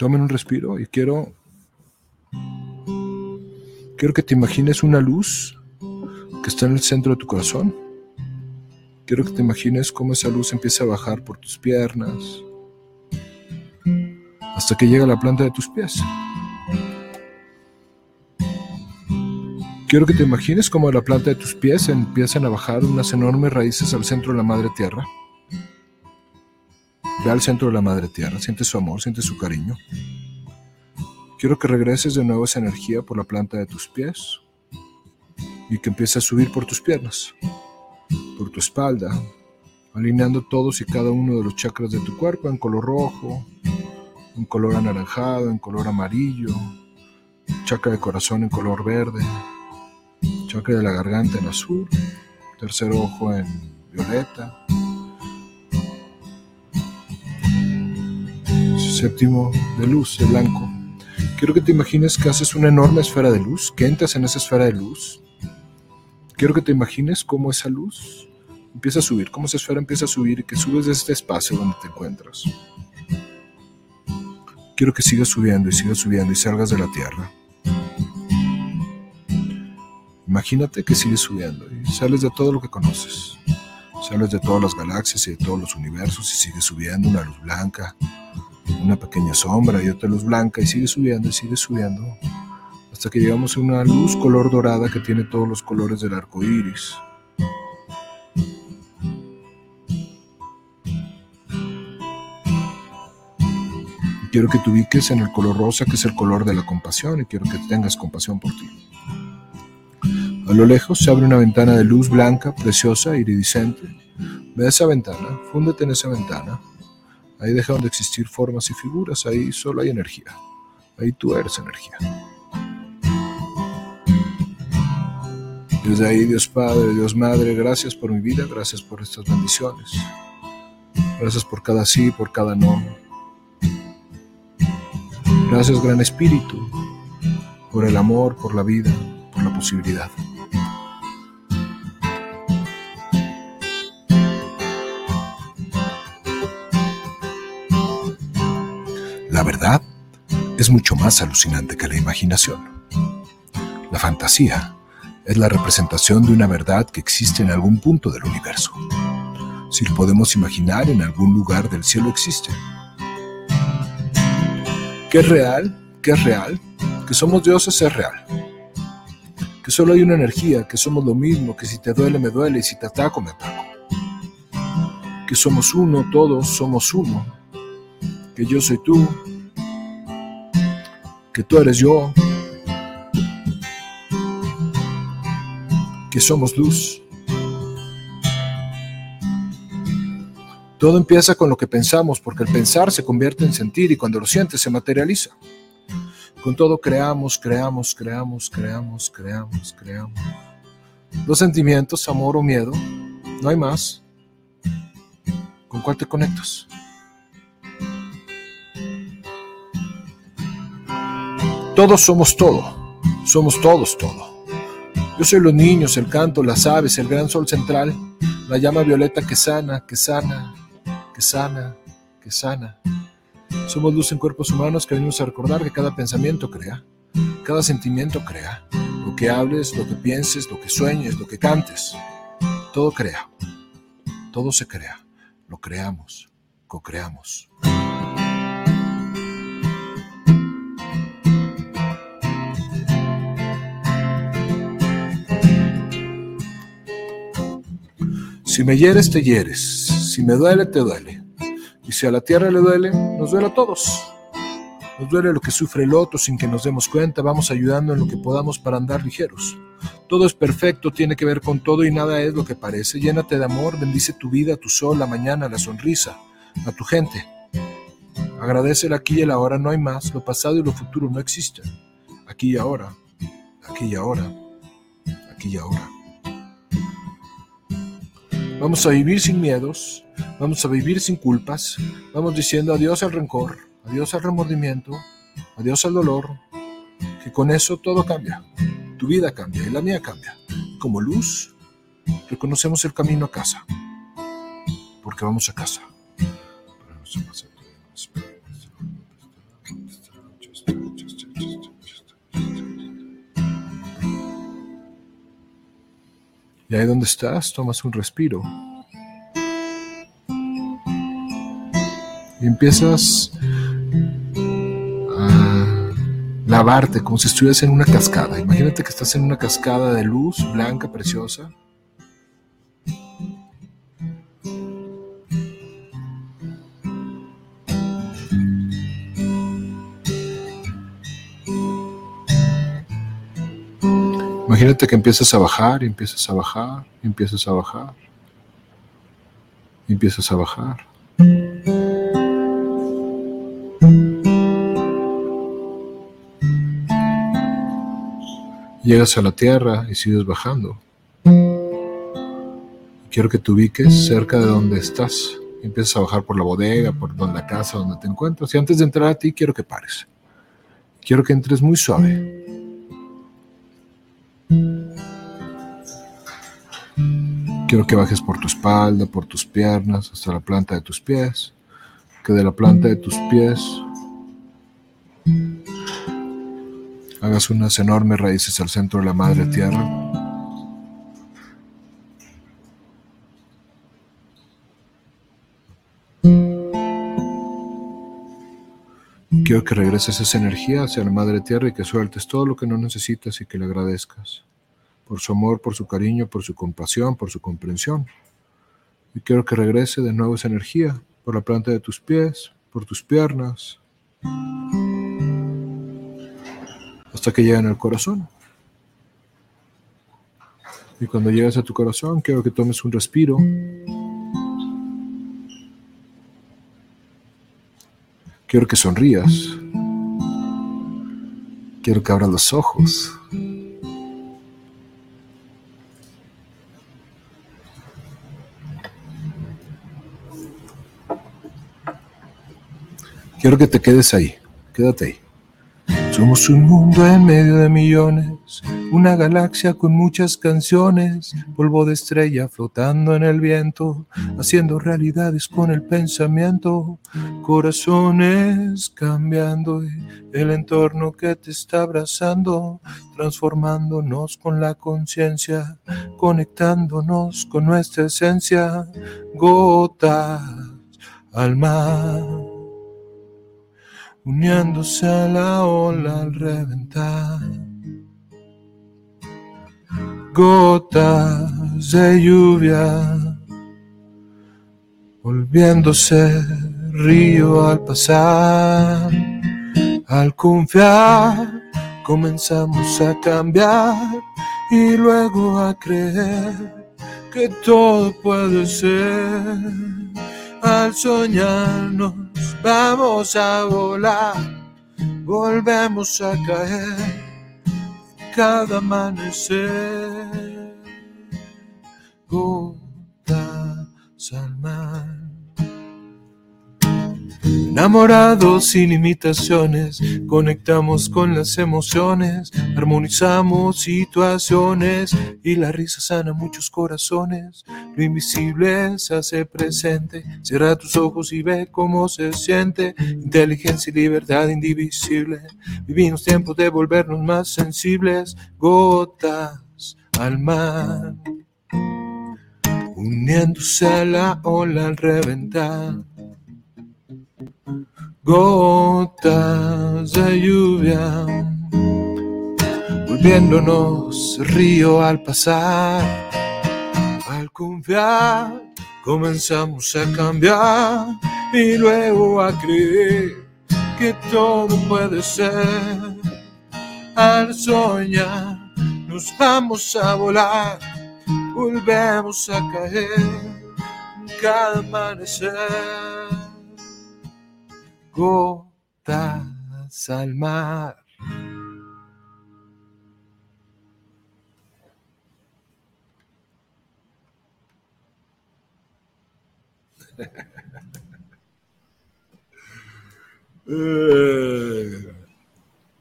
Tomen un respiro y quiero quiero que te imagines una luz que está en el centro de tu corazón. Quiero que te imagines cómo esa luz empieza a bajar por tus piernas hasta que llega a la planta de tus pies. Quiero que te imagines cómo la planta de tus pies empiezan a bajar unas enormes raíces al centro de la madre tierra. Ve al centro de la madre tierra, siente su amor, siente su cariño. Quiero que regreses de nuevo esa energía por la planta de tus pies y que empiece a subir por tus piernas, por tu espalda, alineando todos y cada uno de los chakras de tu cuerpo en color rojo, en color anaranjado, en color amarillo, chakra de corazón en color verde, chakra de la garganta en azul, tercer ojo en violeta, séptimo de luz, de blanco. Quiero que te imagines que haces una enorme esfera de luz, que entras en esa esfera de luz. Quiero que te imagines cómo esa luz empieza a subir, cómo esa esfera empieza a subir y que subes de este espacio donde te encuentras. Quiero que sigas subiendo y sigas subiendo y salgas de la tierra. Imagínate que sigues subiendo y sales de todo lo que conoces. Sales de todas las galaxias y de todos los universos y sigues subiendo una luz blanca, una pequeña sombra y otra luz blanca y sigues subiendo y sigues subiendo hasta que llegamos a una luz color dorada que tiene todos los colores del arco iris. Quiero que te ubiques en el color rosa, que es el color de la compasión, y quiero que tengas compasión por ti. A lo lejos se abre una ventana de luz blanca, preciosa, iridiscente. Ve esa ventana, fúndete en esa ventana. Ahí dejan de existir formas y figuras, ahí solo hay energía. Ahí tú eres energía. Desde ahí, Dios Padre, Dios Madre, gracias por mi vida, gracias por estas bendiciones. Gracias por cada sí, por cada no. Gracias, Gran Espíritu, por el amor, por la vida, por la posibilidad. Verdad es mucho más alucinante que la imaginación. La fantasía es la representación de una verdad que existe en algún punto del universo. Si lo podemos imaginar, en algún lugar del cielo existe. ¿Qué es real? ¿Qué es real? Que somos dioses es real. Que solo hay una energía, que somos lo mismo, que si te duele me duele y si te ataco me ataco. Que somos uno, todos somos uno. Que yo soy tú, que tú eres yo, que somos luz. Todo empieza con lo que pensamos, porque el pensar se convierte en sentir y cuando lo sientes se materializa. Con todo creamos, creamos, creamos, creamos, creamos, creamos. Los sentimientos, amor o miedo, no hay más. ¿Con cuál te conectas? Todos somos todo, somos todos todo. Yo soy los niños, el canto, las aves, el gran sol central, la llama violeta que sana, que sana, que sana, que sana. Somos luz en cuerpos humanos que venimos a recordar que cada pensamiento crea, cada sentimiento crea. Lo que hables, lo que pienses, lo que sueñes, lo que cantes, todo crea, todo se crea, lo creamos, co-creamos. Si me hieres, te hieres. Si me duele, te duele. Y si a la tierra le duele, nos duele a todos. Nos duele lo que sufre el otro sin que nos demos cuenta. Vamos ayudando en lo que podamos para andar ligeros. Todo es perfecto, tiene que ver con todo y nada es lo que parece. Llénate de amor, bendice tu vida, tu sol, la mañana, la sonrisa, a tu gente. Agradece el aquí y el ahora, no hay más. Lo pasado y lo futuro no existen. Aquí y ahora, aquí y ahora, aquí y ahora. Vamos a vivir sin miedos, vamos a vivir sin culpas, vamos diciendo adiós al rencor, adiós al remordimiento, adiós al dolor, que con eso todo cambia, tu vida cambia y la mía cambia. Como luz, reconocemos el camino a casa, porque vamos a casa. Y ahí donde estás, tomas un respiro. Y empiezas a lavarte como si estuvieras en una cascada. Imagínate que estás en una cascada de luz blanca, preciosa. Imagínate que empiezas a bajar empiezas a bajar empiezas a bajar empiezas a bajar. Llegas a la tierra y sigues bajando. Quiero que te ubiques cerca de donde estás. Empiezas a bajar por la bodega, por la casa donde te encuentras. Y antes de entrar a ti, quiero que pares. Quiero que entres muy suave. Quiero que bajes por tu espalda, por tus piernas, hasta la planta de tus pies. Que de la planta de tus pies hagas unas enormes raíces al centro de la madre tierra. Quiero que regreses esa energía hacia la madre tierra y que sueltes todo lo que no necesitas y que le agradezcas por su amor, por su cariño, por su compasión, por su comprensión. Y quiero que regrese de nuevo esa energía por la planta de tus pies, por tus piernas, hasta que lleguen al corazón. Y cuando llegues a tu corazón, quiero que tomes un respiro. Quiero que sonrías. Quiero que abras los ojos. Quiero que te quedes ahí, quédate ahí. Somos un mundo en medio de millones, una galaxia con muchas canciones, polvo de estrella flotando en el viento, haciendo realidades con el pensamiento, corazones cambiando el entorno que te está abrazando, transformándonos con la conciencia, conectándonos con nuestra esencia, gotas al mar uniéndose a la ola al reventar. Gotas de lluvia, volviéndose río al pasar. Al confiar, comenzamos a cambiar y luego a creer que todo puede ser. Al soñarnos vamos a volar, volvemos a caer cada amanecer. Gotas al mar. Enamorados sin imitaciones, conectamos con las emociones, armonizamos situaciones y la risa sana muchos corazones. Lo invisible se hace presente, cierra tus ojos y ve cómo se siente. Inteligencia y libertad indivisible, vivimos tiempos de volvernos más sensibles, gotas al mar, uniéndose a la ola al reventar gotas de lluvia, volviéndonos río al pasar, al confiar, comenzamos a cambiar y luego a creer que todo puede ser. Al soñar, nos vamos a volar, volvemos a caer cada amanecer gotas al mar.